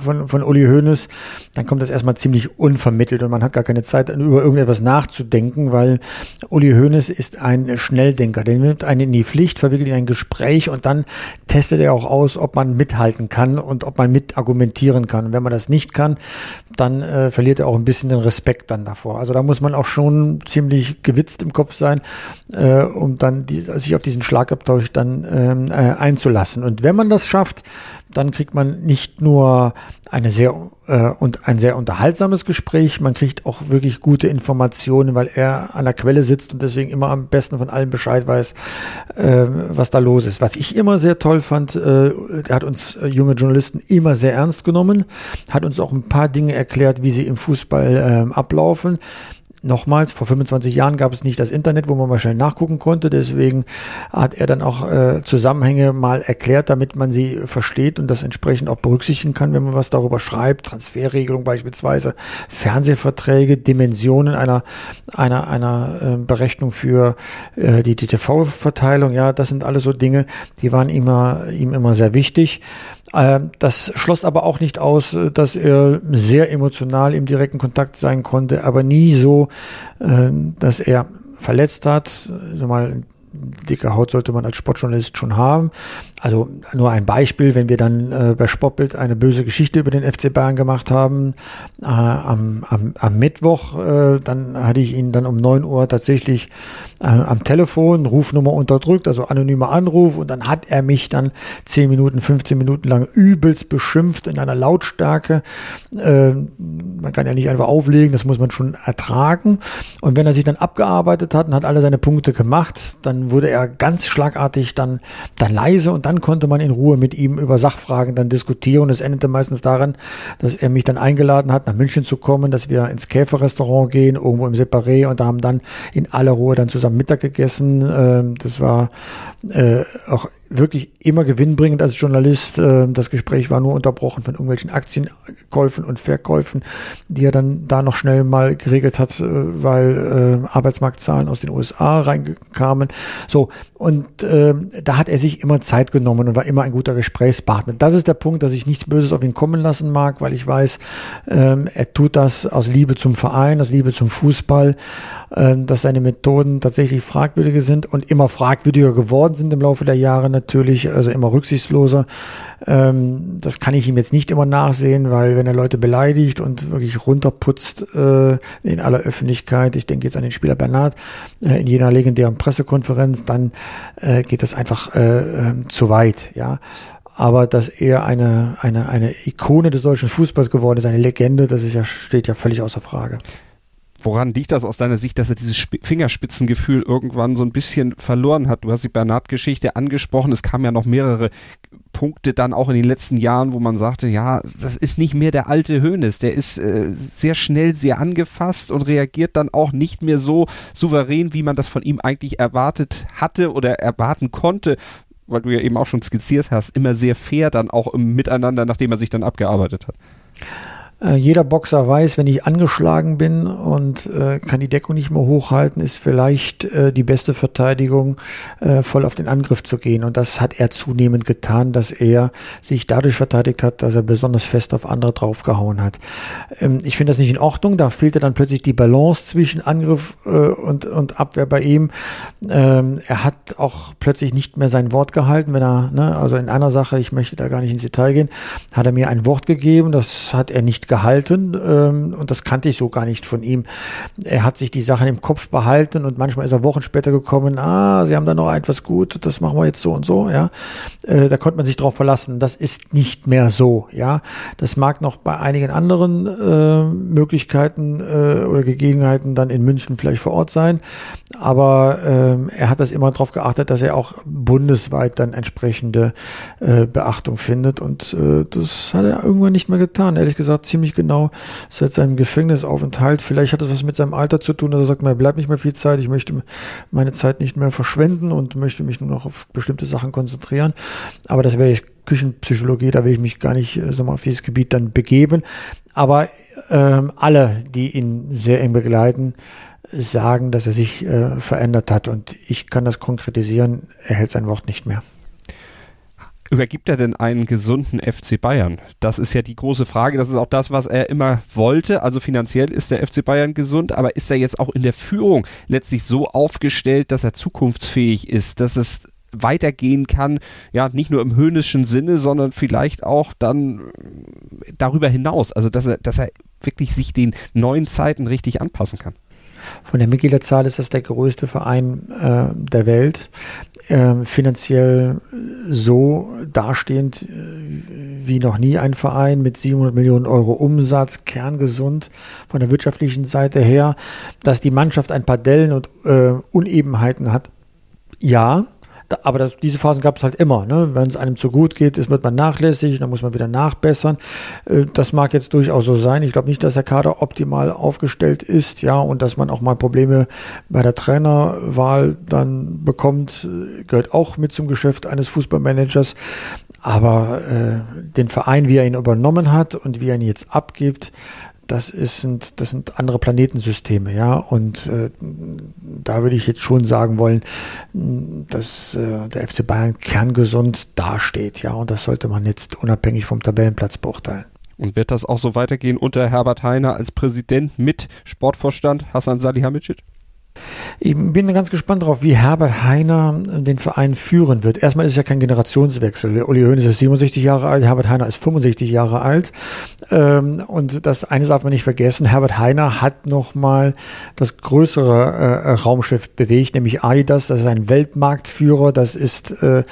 von, von Uli Hoeneß, dann kommt das erstmal ziemlich unvermittelt und man hat gar keine Zeit, über irgendetwas nachzudenken, weil Uli Hoeneß ist ein Schnelldenker. Der nimmt einen in die Pflicht, verwickelt in ein Gespräch und dann testet er auch aus, ob man mithalten kann und ob man mit argumentieren kann. Und wenn man das nicht kann, dann äh, verliert er auch ein bisschen den Respekt dann davor. Also da muss man auch schon ziemlich gewitzt im Kopf sein äh, um dann die, sich auf diesen Schlagabtausch dann ähm, äh, einzulassen. Und wenn man das schafft, dann kriegt man nicht nur eine sehr äh, und ein sehr unterhaltsames Gespräch, man kriegt auch wirklich gute Informationen, weil er an der Quelle sitzt und deswegen immer am besten von allen Bescheid weiß, äh, was da los ist. Was ich immer sehr toll fand, äh, er hat uns äh, junge Journalisten immer sehr ernst genommen, hat uns auch ein paar Dinge erklärt, wie sie im Fußball äh, ablaufen nochmals, vor 25 Jahren gab es nicht das Internet, wo man mal schnell nachgucken konnte. Deswegen hat er dann auch äh, Zusammenhänge mal erklärt, damit man sie versteht und das entsprechend auch berücksichtigen kann, wenn man was darüber schreibt. Transferregelung beispielsweise, Fernsehverträge, Dimensionen einer, einer, einer äh, Berechnung für äh, die, die TV-Verteilung. Ja, das sind alles so Dinge, die waren immer, ihm immer sehr wichtig. Ähm, das schloss aber auch nicht aus, dass er sehr emotional im direkten Kontakt sein konnte, aber nie so, äh, dass er verletzt hat. Dicke Haut sollte man als Sportjournalist schon haben. Also nur ein Beispiel, wenn wir dann äh, bei Sportbild eine böse Geschichte über den FC Bayern gemacht haben, äh, am, am, am Mittwoch, äh, dann hatte ich ihn dann um neun Uhr tatsächlich äh, am Telefon, Rufnummer unterdrückt, also anonymer Anruf und dann hat er mich dann zehn Minuten, 15 Minuten lang übelst beschimpft in einer Lautstärke. Äh, man kann ja nicht einfach auflegen, das muss man schon ertragen. Und wenn er sich dann abgearbeitet hat und hat alle seine Punkte gemacht, dann wurde er ganz schlagartig dann, dann leise und dann konnte man in Ruhe mit ihm über Sachfragen dann diskutieren. Es endete meistens daran, dass er mich dann eingeladen hat, nach München zu kommen, dass wir ins Käferrestaurant gehen, irgendwo im Separé und da haben dann in aller Ruhe dann zusammen Mittag gegessen. Ähm, das war äh, auch wirklich immer gewinnbringend als Journalist. Ähm, das Gespräch war nur unterbrochen von irgendwelchen Aktienkäufen und Verkäufen, die er dann da noch schnell mal geregelt hat, äh, weil äh, Arbeitsmarktzahlen aus den USA reinkamen. So, und da hat er sich immer Zeit genommen und war immer ein guter Gesprächspartner. Das ist der Punkt, dass ich nichts Böses auf ihn kommen lassen mag, weil ich weiß, ähm, er tut das aus Liebe zum Verein, aus Liebe zum Fußball, äh, dass seine Methoden tatsächlich fragwürdige sind und immer fragwürdiger geworden sind im Laufe der Jahre natürlich, also immer rücksichtsloser. Ähm, das kann ich ihm jetzt nicht immer nachsehen, weil wenn er Leute beleidigt und wirklich runterputzt äh, in aller Öffentlichkeit, ich denke jetzt an den Spieler Bernhard, äh, in jener legendären Pressekonferenz, dann äh, geht das einfach äh, äh, zu weit, ja aber dass er eine, eine, eine Ikone des deutschen Fußballs geworden ist, eine Legende, das ist ja, steht ja völlig außer Frage. Woran liegt das aus deiner Sicht, dass er dieses Fingerspitzengefühl irgendwann so ein bisschen verloren hat? Du hast die Bernhard-Geschichte angesprochen. Es kamen ja noch mehrere Punkte dann auch in den letzten Jahren, wo man sagte, ja, das ist nicht mehr der alte Hönes. Der ist äh, sehr schnell sehr angefasst und reagiert dann auch nicht mehr so souverän, wie man das von ihm eigentlich erwartet hatte oder erwarten konnte weil du ja eben auch schon skizziert hast, immer sehr fair dann auch im Miteinander, nachdem er sich dann abgearbeitet hat. Äh, jeder Boxer weiß, wenn ich angeschlagen bin und äh, kann die Deckung nicht mehr hochhalten, ist vielleicht äh, die beste Verteidigung, äh, voll auf den Angriff zu gehen. Und das hat er zunehmend getan, dass er sich dadurch verteidigt hat, dass er besonders fest auf andere draufgehauen hat. Ähm, ich finde das nicht in Ordnung. Da fehlte dann plötzlich die Balance zwischen Angriff äh, und, und Abwehr bei ihm. Ähm, er hat auch plötzlich nicht mehr sein Wort gehalten, wenn er, ne, also in einer Sache, ich möchte da gar nicht ins Detail gehen, hat er mir ein Wort gegeben, das hat er nicht gehalten ähm, und das kannte ich so gar nicht von ihm. Er hat sich die Sachen im Kopf behalten und manchmal ist er Wochen später gekommen, ah, sie haben da noch etwas gut, das machen wir jetzt so und so, ja. Äh, da konnte man sich drauf verlassen. Das ist nicht mehr so, ja. Das mag noch bei einigen anderen äh, Möglichkeiten äh, oder Gegebenheiten dann in München vielleicht vor Ort sein, aber äh, er hat das immer darauf geachtet, dass er auch bundesweit dann entsprechende äh, Beachtung findet und äh, das hat er irgendwann nicht mehr getan. Ehrlich gesagt, ziemlich ziemlich genau seit seinem Gefängnisaufenthalt. Vielleicht hat es was mit seinem Alter zu tun, dass er sagt, mir bleibt nicht mehr viel Zeit, ich möchte meine Zeit nicht mehr verschwenden und möchte mich nur noch auf bestimmte Sachen konzentrieren. Aber das wäre jetzt Küchenpsychologie, da will ich mich gar nicht äh, sag mal, auf dieses Gebiet dann begeben. Aber ähm, alle, die ihn sehr eng begleiten, sagen, dass er sich äh, verändert hat. Und ich kann das konkretisieren, er hält sein Wort nicht mehr übergibt er denn einen gesunden FC Bayern? Das ist ja die große Frage. Das ist auch das, was er immer wollte. Also finanziell ist der FC Bayern gesund, aber ist er jetzt auch in der Führung letztlich so aufgestellt, dass er zukunftsfähig ist, dass es weitergehen kann, ja, nicht nur im höhnischen Sinne, sondern vielleicht auch dann darüber hinaus. Also, dass er, dass er wirklich sich den neuen Zeiten richtig anpassen kann. Von der Mitgliederzahl ist das der größte Verein äh, der Welt. Äh, finanziell so dastehend äh, wie noch nie ein Verein mit 700 Millionen Euro Umsatz, kerngesund von der wirtschaftlichen Seite her, dass die Mannschaft ein paar Dellen und äh, Unebenheiten hat. Ja, aber das, diese Phasen gab es halt immer. Ne? Wenn es einem zu gut geht, ist, wird man nachlässig, dann muss man wieder nachbessern. Äh, das mag jetzt durchaus so sein. Ich glaube nicht, dass der Kader optimal aufgestellt ist, ja, und dass man auch mal Probleme bei der Trainerwahl dann bekommt, gehört auch mit zum Geschäft eines Fußballmanagers. Aber äh, den Verein, wie er ihn übernommen hat und wie er ihn jetzt abgibt, das sind, das sind andere Planetensysteme, ja. Und äh, da würde ich jetzt schon sagen wollen, dass äh, der FC Bayern kerngesund dasteht, ja. Und das sollte man jetzt unabhängig vom Tabellenplatz beurteilen. Und wird das auch so weitergehen unter Herbert Heiner als Präsident mit Sportvorstand Hassan Salihamidzic? Ich bin ganz gespannt darauf, wie Herbert Heiner den Verein führen wird. Erstmal ist es ja kein Generationswechsel. Uli Hoeneß ist 67 Jahre alt, Herbert Heiner ist 65 Jahre alt. Ähm, und das eine darf man nicht vergessen, Herbert Heiner hat nochmal das größere äh, Raumschiff bewegt, nämlich Adidas. Das ist ein Weltmarktführer. Das ist äh,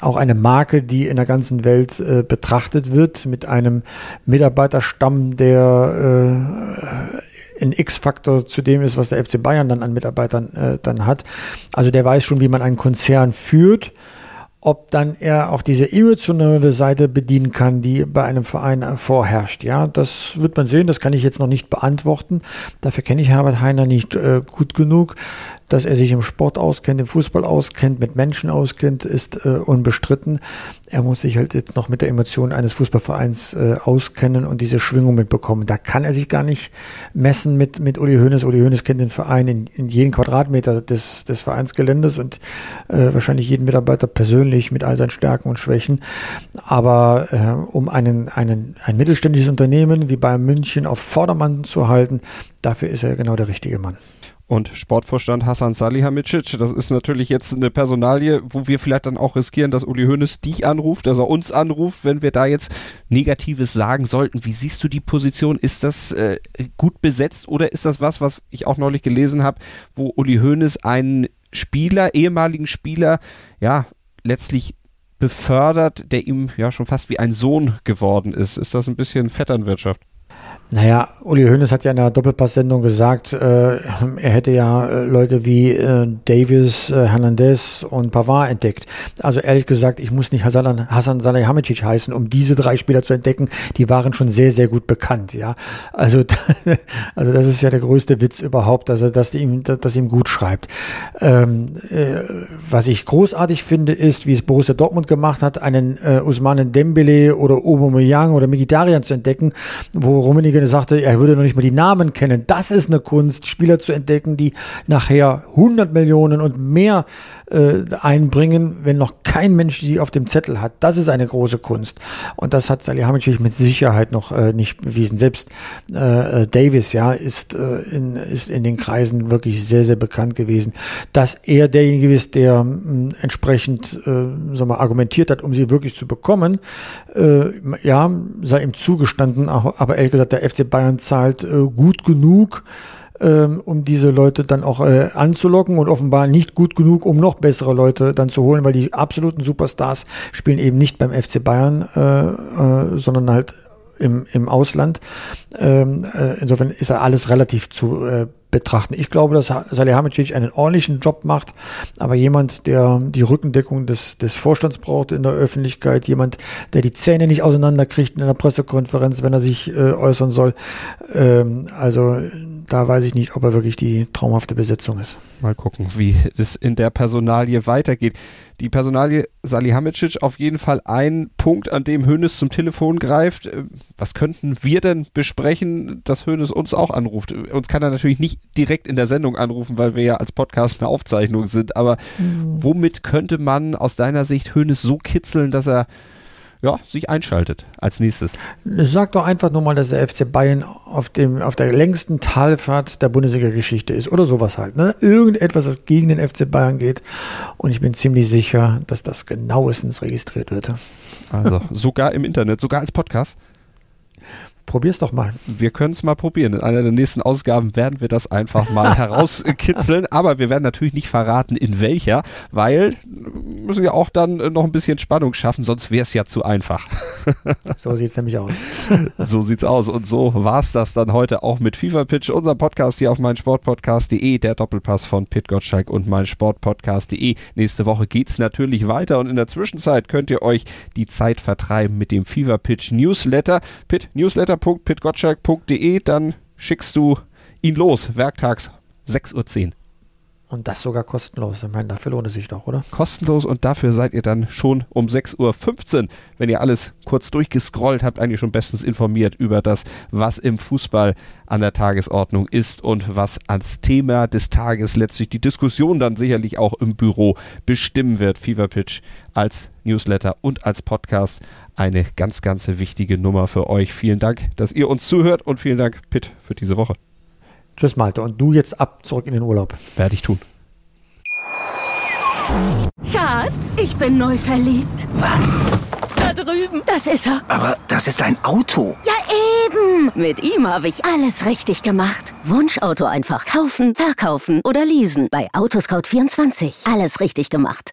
auch eine Marke, die in der ganzen Welt äh, betrachtet wird, mit einem Mitarbeiterstamm, der ein X-Faktor zu dem ist, was der FC Bayern dann an Mitarbeitern äh, dann hat. Also der weiß schon, wie man einen Konzern führt. Ob dann er auch diese emotionale Seite bedienen kann, die bei einem Verein vorherrscht. Ja, das wird man sehen. Das kann ich jetzt noch nicht beantworten. Dafür kenne ich Herbert Heiner nicht äh, gut genug. Dass er sich im Sport auskennt, im Fußball auskennt, mit Menschen auskennt, ist äh, unbestritten. Er muss sich halt jetzt noch mit der Emotion eines Fußballvereins äh, auskennen und diese Schwingung mitbekommen. Da kann er sich gar nicht messen mit, mit Uli Hoeneß. Uli Hoeneß kennt den Verein in, in jeden Quadratmeter des, des Vereinsgeländes und äh, wahrscheinlich jeden Mitarbeiter persönlich mit all seinen Stärken und Schwächen. Aber äh, um einen, einen, ein mittelständisches Unternehmen wie bei München auf Vordermann zu halten, dafür ist er genau der richtige Mann und Sportvorstand Hassan Salihamidzic. Das ist natürlich jetzt eine Personalie, wo wir vielleicht dann auch riskieren, dass Uli Hoeneß dich anruft, er uns anruft, wenn wir da jetzt Negatives sagen sollten. Wie siehst du die Position? Ist das äh, gut besetzt oder ist das was, was ich auch neulich gelesen habe, wo Uli Hoeneß einen Spieler, ehemaligen Spieler, ja, letztlich befördert, der ihm ja schon fast wie ein Sohn geworden ist. Ist das ein bisschen Vetternwirtschaft? Naja, Uli Hoeneß hat ja in der Doppelpass-Sendung gesagt, äh, er hätte ja äh, Leute wie äh, Davis, äh, Hernandez und Pavard entdeckt. Also ehrlich gesagt, ich muss nicht Hassan, Hassan Salihamidzic heißen, um diese drei Spieler zu entdecken. Die waren schon sehr, sehr gut bekannt. Ja, also [LAUGHS] also das ist ja der größte Witz überhaupt, dass er das ihm, das ihm gut schreibt. Ähm, äh, was ich großartig finde, ist, wie es Borussia Dortmund gemacht hat, einen äh, Usmane Dembele oder Aubameyang oder Mkhitaryan zu entdecken, wo Rummenigge Trainer sagte, er würde noch nicht mal die Namen kennen. Das ist eine Kunst, Spieler zu entdecken, die nachher 100 Millionen und mehr äh, einbringen, wenn noch kein Mensch sie auf dem Zettel hat. Das ist eine große Kunst. Und das hat Salihamidzic mit Sicherheit noch äh, nicht bewiesen. Selbst äh, äh, Davis, ja, ist, äh, in, ist in den Kreisen wirklich sehr, sehr bekannt gewesen, dass er derjenige ist, der äh, entsprechend äh, sag mal, argumentiert hat, um sie wirklich zu bekommen. Äh, ja, sei ihm zugestanden, aber ehrlich gesagt, der FC Bayern zahlt äh, gut genug, ähm, um diese Leute dann auch äh, anzulocken und offenbar nicht gut genug, um noch bessere Leute dann zu holen, weil die absoluten Superstars spielen eben nicht beim FC Bayern, äh, äh, sondern halt im, im Ausland. Ähm, äh, insofern ist er alles relativ zu äh, betrachten. Ich glaube, dass Salihamidzic einen ordentlichen Job macht, aber jemand, der die Rückendeckung des, des Vorstands braucht in der Öffentlichkeit, jemand, der die Zähne nicht auseinanderkriegt in einer Pressekonferenz, wenn er sich äh, äußern soll. Ähm, also da weiß ich nicht, ob er wirklich die traumhafte Besetzung ist. Mal gucken, wie es in der Personalie weitergeht. Die Personalie Salihamidzic auf jeden Fall ein Punkt, an dem Hönes zum Telefon greift. Äh, was könnten wir denn besprechen, dass Hönes uns auch anruft? Uns kann er natürlich nicht direkt in der Sendung anrufen, weil wir ja als Podcast eine Aufzeichnung sind. Aber mhm. womit könnte man aus deiner Sicht Hönes so kitzeln, dass er ja, sich einschaltet als nächstes. Sag doch einfach nur mal, dass der FC Bayern auf, dem, auf der längsten Talfahrt der Bundesliga-Geschichte ist oder sowas halt. Ne? Irgendetwas, das gegen den FC Bayern geht. Und ich bin ziemlich sicher, dass das genauestens registriert wird. Also sogar im Internet, sogar als Podcast. Probier's doch mal. Wir können es mal probieren. In einer der nächsten Ausgaben werden wir das einfach mal [LAUGHS] herauskitzeln. Aber wir werden natürlich nicht verraten, in welcher, weil müssen ja auch dann noch ein bisschen Spannung schaffen, sonst wäre es ja zu einfach. [LAUGHS] so sieht's nämlich aus. [LAUGHS] so sieht's aus. Und so war's das dann heute auch mit FIFA Pitch, unserem Podcast hier auf meinsportpodcast.de, der Doppelpass von Pit Gottschalk und meinsportpodcast.de. Nächste Woche geht's natürlich weiter und in der Zwischenzeit könnt ihr euch die Zeit vertreiben mit dem FIFA Pitch Newsletter. Pit Newsletter www.pitgottschalk.de, dann schickst du ihn los, werktags 6.10 Uhr. Und das sogar kostenlos. Ich meine, dafür lohnt es sich doch, oder? Kostenlos und dafür seid ihr dann schon um 6.15 Uhr, wenn ihr alles kurz durchgescrollt habt, eigentlich schon bestens informiert über das, was im Fußball an der Tagesordnung ist und was als Thema des Tages letztlich die Diskussion dann sicherlich auch im Büro bestimmen wird. Fever Pitch als Newsletter und als Podcast eine ganz, ganz wichtige Nummer für euch. Vielen Dank, dass ihr uns zuhört und vielen Dank, Pitt, für diese Woche. Tschüss, Malte. Und du jetzt ab zurück in den Urlaub. Werde ich tun. Schatz, ich bin neu verliebt. Was? Da drüben. Das ist er. Aber das ist ein Auto. Ja, eben. Mit ihm habe ich alles richtig gemacht. Wunschauto einfach kaufen, verkaufen oder leasen. Bei Autoscout24. Alles richtig gemacht.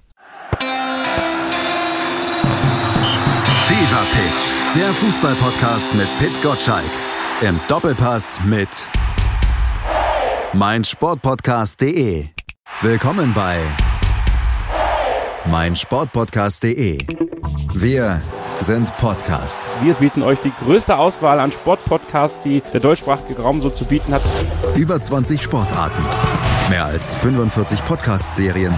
der Fußballpodcast mit Pit Gottschalk. Im Doppelpass mit meinsportpodcast.de. Willkommen bei meinsportpodcast.de. Wir sind Podcast. Wir bieten euch die größte Auswahl an Sportpodcasts, die der deutschsprachige Raum so zu bieten hat. Über 20 Sportarten, mehr als 45 Podcast-Serien,